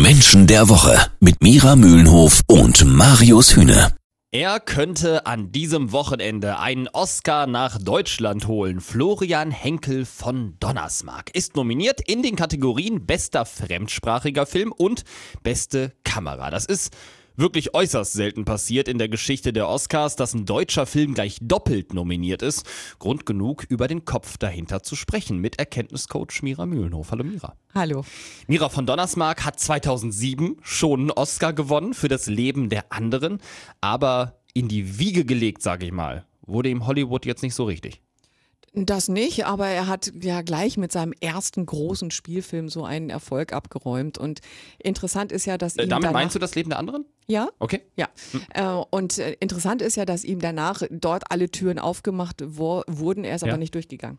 Menschen der Woche mit Mira Mühlenhof und Marius Hühne. Er könnte an diesem Wochenende einen Oscar nach Deutschland holen. Florian Henkel von Donnersmarck ist nominiert in den Kategorien bester fremdsprachiger Film und beste Kamera. Das ist wirklich äußerst selten passiert in der Geschichte der Oscars, dass ein deutscher Film gleich doppelt nominiert ist. Grund genug, über den Kopf dahinter zu sprechen mit Erkenntniscoach Mira Mühlenhof. Hallo Mira. Hallo. Mira von Donnersmarck hat 2007 schon einen Oscar gewonnen für das Leben der anderen, aber in die Wiege gelegt, sage ich mal, wurde ihm Hollywood jetzt nicht so richtig. Das nicht, aber er hat ja gleich mit seinem ersten großen Spielfilm so einen Erfolg abgeräumt. Und interessant ist ja, dass Äh, ihm damit danach, meinst du das Leben der anderen? Ja, Okay. ja. Äh, und äh, interessant ist ja, dass ihm danach dort alle Türen aufgemacht wurden. Er ist Ja. aber nicht durchgegangen.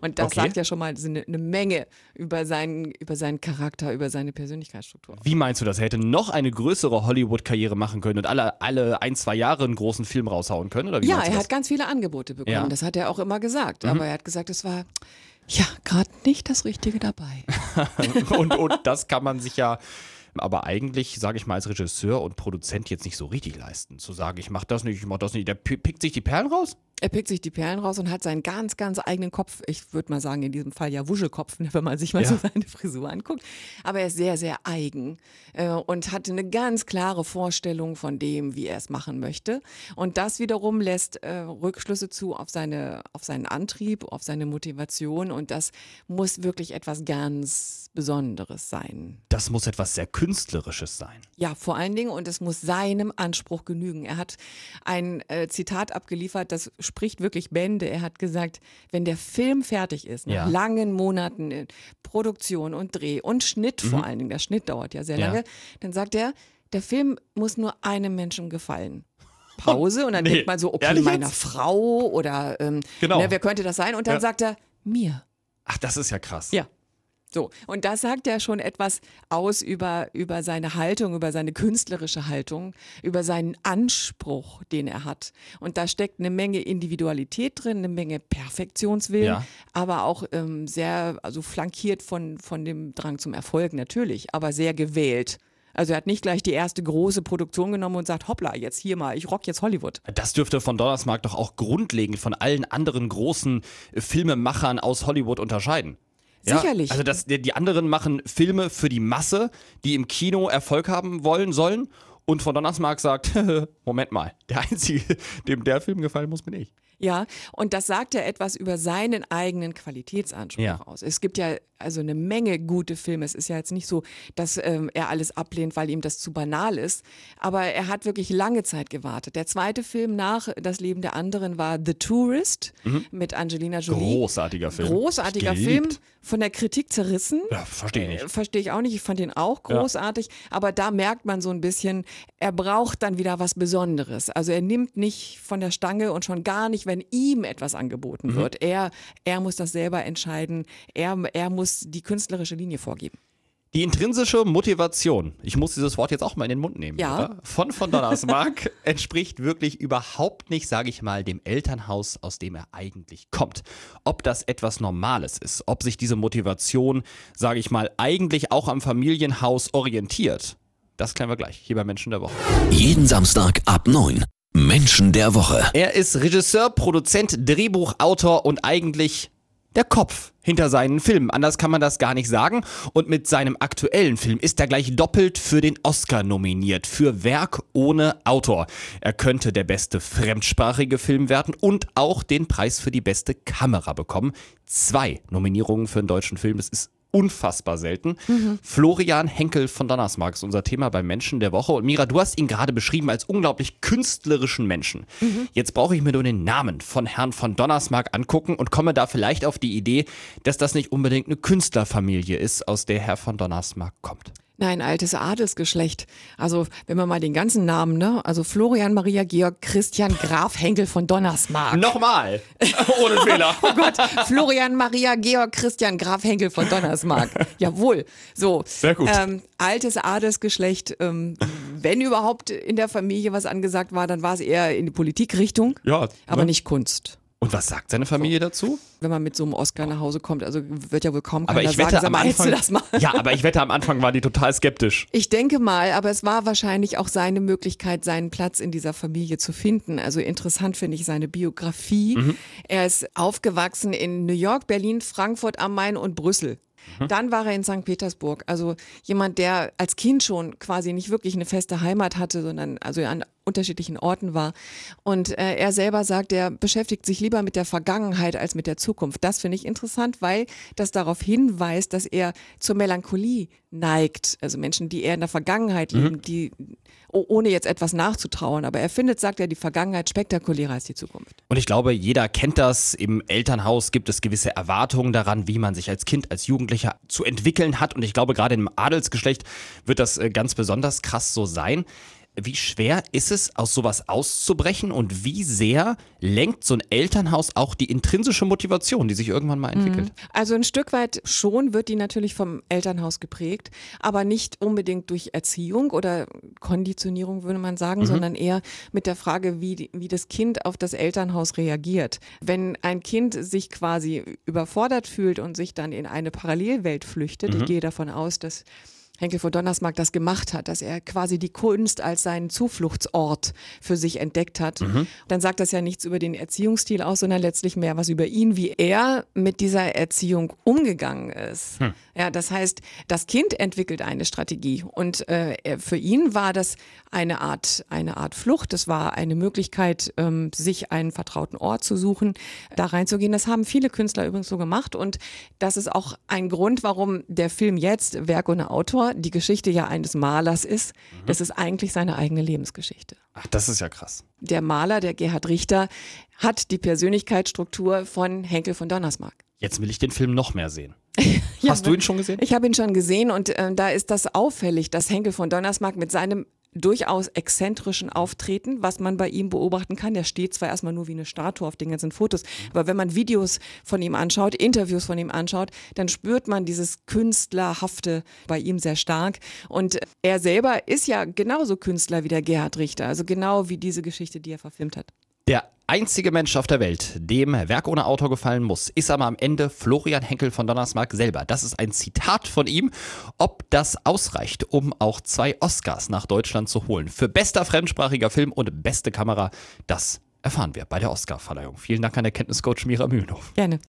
Und das Okay. sagt ja schon mal so eine, eine Menge über seinen, über seinen Charakter, über seine Persönlichkeitsstruktur. Wie meinst du das? Er hätte noch eine größere Hollywood-Karriere machen können und alle, alle ein, zwei Jahre einen großen Film raushauen können? Oder wie Ja, er hat ganz viele Angebote bekommen. Ja. Mhm. Das hat er auch immer gesagt. Aber er hat gesagt, es war ja gerade nicht das Richtige dabei. und, und das kann man sich ja aber eigentlich, sage ich mal, als Regisseur und Produzent jetzt nicht so richtig leisten. Zu sagen, ich mach das nicht, ich mach das nicht. Der pi- pickt sich die Perlen raus? Er pickt sich die Perlen raus und hat seinen ganz, ganz eigenen Kopf. Ich würde mal sagen, in diesem Fall ja Wuschelkopf, ne, wenn man sich mal Ja. so seine Frisur anguckt. Aber er ist sehr, sehr eigen äh, und hatte eine ganz klare Vorstellung von dem, wie er es machen möchte. Und das wiederum lässt äh, Rückschlüsse zu auf, seine, auf seinen Antrieb, auf seine Motivation. Und das muss wirklich etwas ganz Besonderes sein. Das muss etwas sehr Künstlerisches sein. Ja, vor allen Dingen, und es muss seinem Anspruch genügen. Er hat ein äh, Zitat abgeliefert, das spricht wirklich Bände. Er hat gesagt, wenn der Film fertig ist, nach Ja. langen Monaten in Produktion und Dreh und Schnitt vor allen Dingen, der Schnitt dauert ja sehr Mhm. Ja. lange, dann sagt er, der Film muss nur einem Menschen gefallen. Pause und dann Nee, denkt man so, okay, ehrlich meiner jetzt? Dann oder ähm, Genau. ne, wer könnte das sein? Und dann Ja. sagt er, mir. Ach, das ist ja krass. Ja. So, und das sagt ja schon etwas aus über, über seine Haltung, über seine künstlerische Haltung, über seinen Anspruch, den er hat. Und da steckt eine Menge Individualität drin, eine Menge Perfektionswillen, Ja. aber auch ähm, sehr, also flankiert von, von dem Drang zum Erfolg natürlich, aber sehr gewählt. Also er hat nicht gleich die erste große Produktion genommen und sagt, hoppla, jetzt hier mal, ich rock jetzt Hollywood. Das dürfte von Donnersmarck doch auch grundlegend von allen anderen großen äh, Filmemachern aus Hollywood unterscheiden. Sicherlich. Ja, also das, die, die anderen machen Filme für die Masse, die im Kino Erfolg haben wollen sollen. Und von Donnersmarck sagt, Moment mal, der Einzige, dem der Film gefallen muss, bin ich. Ja, und das sagt ja etwas über seinen eigenen Qualitätsanspruch Ja. aus. Es gibt ja also eine Menge gute Filme. Es ist ja jetzt nicht so, dass ähm, er alles ablehnt, weil ihm das zu banal ist. Aber er hat wirklich lange Zeit gewartet. Der zweite Film nach Das Leben der anderen war The Tourist mit Angelina Jolie. Großartiger Film. Großartiger. Film, von der Kritik zerrissen. Ja, verstehe ich Äh, nicht. Verstehe ich auch nicht. Ich fand ihn auch großartig. Aber da merkt man so ein bisschen, er braucht dann wieder was Besonderes. Also er nimmt nicht von der Stange und schon gar nicht, wenn ihm etwas angeboten Mhm. wird. Er, er muss das selber entscheiden. Er, er muss die künstlerische Linie vorgeben. Die intrinsische Motivation, ich muss dieses Wort jetzt auch mal in den Mund nehmen, Ja. oder? von von Donnersmarck entspricht wirklich überhaupt nicht, sage ich mal, dem Elternhaus, aus dem er eigentlich kommt. Ob das etwas Normales ist, ob sich diese Motivation, sage ich mal, eigentlich auch am Familienhaus orientiert, das klären wir gleich hier bei Menschen der Woche. Jeden Samstag ab 9. Menschen der Woche. Er ist Regisseur, Produzent, Drehbuchautor und eigentlich der Kopf hinter seinen Filmen. Anders kann man das gar nicht sagen. Und mit seinem aktuellen Film ist er gleich doppelt für den Oscar nominiert. Für Werk ohne Autor. Er könnte der beste fremdsprachige Film werden und auch den Preis für die beste Kamera bekommen. Zwei Nominierungen für einen deutschen Film. Das ist unfassbar selten. Florian Henkel von Donnersmarck ist unser Thema beim Menschen der Woche. Und Mira, du hast ihn gerade beschrieben als unglaublich künstlerischen Menschen. Jetzt brauche ich mir nur den Namen von Herrn von Donnersmarck angucken und komme da vielleicht auf die Idee, dass das nicht unbedingt eine Künstlerfamilie ist, aus der Herr von Donnersmarck kommt. Nein, altes Adelsgeschlecht. Also, wenn man mal den ganzen Namen, ne? Also Florian Maria Georg Christian Graf Henkel von Donnersmarck. Nochmal! Ohne Fehler. Oh Gott, Florian Maria Georg Christian Graf Henkel von Donnersmarck. Jawohl. So. Sehr gut. Ähm, altes Adelsgeschlecht. Ähm, wenn überhaupt in der Familie was angesagt war, dann war es eher in die Politikrichtung, Ja, aber ne? nicht Kunst. Und was sagt seine Familie dazu? Wenn man mit so einem Oscar nach Hause kommt, also wird ja wohl kaum Aber ich wette, sagen, sag am Anfang, das mal. ja, aber ich wette, am Anfang waren die total skeptisch. Ich denke mal, aber es war wahrscheinlich auch seine Möglichkeit, seinen Platz in dieser Familie zu finden. Also interessant finde ich seine Biografie. Er ist aufgewachsen in New York, Berlin, Frankfurt am Main und Brüssel. Dann war er in St. Petersburg. Also jemand, der als Kind schon quasi nicht wirklich eine feste Heimat hatte, sondern also an unterschiedlichen Orten war. Und äh, er selber sagt, er beschäftigt sich lieber mit der Vergangenheit als mit der Zukunft. Das finde ich interessant, weil das darauf hinweist, dass er zur Melancholie neigt. Also Menschen, die eher in der Vergangenheit leben, die oh- ohne jetzt etwas nachzutrauern. Aber er findet, sagt er, die Vergangenheit spektakulärer als die Zukunft. Und ich glaube, jeder kennt das. Im Elternhaus gibt es gewisse Erwartungen daran, wie man sich als Kind, als Jugendlicher zu entwickeln hat. Und ich glaube, gerade im Adelsgeschlecht wird das äh, ganz besonders krass so sein. Wie schwer ist es, aus sowas auszubrechen und wie sehr lenkt so ein Elternhaus auch die intrinsische Motivation, die sich irgendwann mal entwickelt? Also ein Stück weit schon wird die natürlich vom Elternhaus geprägt, aber nicht unbedingt durch Erziehung oder Konditionierung, würde man sagen, sondern eher mit der Frage, wie, wie das Kind auf das Elternhaus reagiert. Wenn ein Kind sich quasi überfordert fühlt und sich dann in eine Parallelwelt flüchtet, ich gehe davon aus, dass Henkel von Donnersmarck das gemacht hat, dass er quasi die Kunst als seinen Zufluchtsort für sich entdeckt hat, dann sagt das ja nichts über den Erziehungsstil aus, sondern letztlich mehr was über ihn, wie er mit dieser Erziehung umgegangen ist. Ja, das heißt, das Kind entwickelt eine Strategie und äh, für ihn war das eine Art, eine Art Flucht. Das war eine Möglichkeit, ähm, sich einen vertrauten Ort zu suchen, da reinzugehen. Das haben viele Künstler übrigens so gemacht und das ist auch ein Grund, warum der Film jetzt Werk ohne Autor die Geschichte ja eines Malers ist. Das ist eigentlich seine eigene Lebensgeschichte. Ach, das ist ja krass. Der Maler, der Gerhard Richter, hat die Persönlichkeitsstruktur von Henkel von Donnersmarck. Jetzt will ich den Film noch mehr sehen. Ja, Hast du ihn schon gesehen? Ich habe ihn schon gesehen und äh, da ist das auffällig, dass Henkel von Donnersmarck mit seinem durchaus exzentrischen Auftreten, was man bei ihm beobachten kann. Der steht zwar erstmal nur wie eine Statue auf den ganzen Fotos, aber wenn man Videos von ihm anschaut, Interviews von ihm anschaut, dann spürt man dieses Künstlerhafte bei ihm sehr stark. Und er selber ist ja genauso Künstler wie der Gerhard Richter, also genau wie diese Geschichte, die er verfilmt hat. Der einzige Mensch auf der Welt, dem Werk ohne Autor gefallen muss, ist aber am Ende Florian Henkel von Donnersmarck selber. Das ist ein Zitat von ihm. Ob das ausreicht, um auch zwei Oscars nach Deutschland zu holen. Für bester fremdsprachiger Film und beste Kamera, das erfahren wir bei der Oscarverleihung. Vielen Dank an der Kenntniscoach Mira Mühlenhof. Gerne.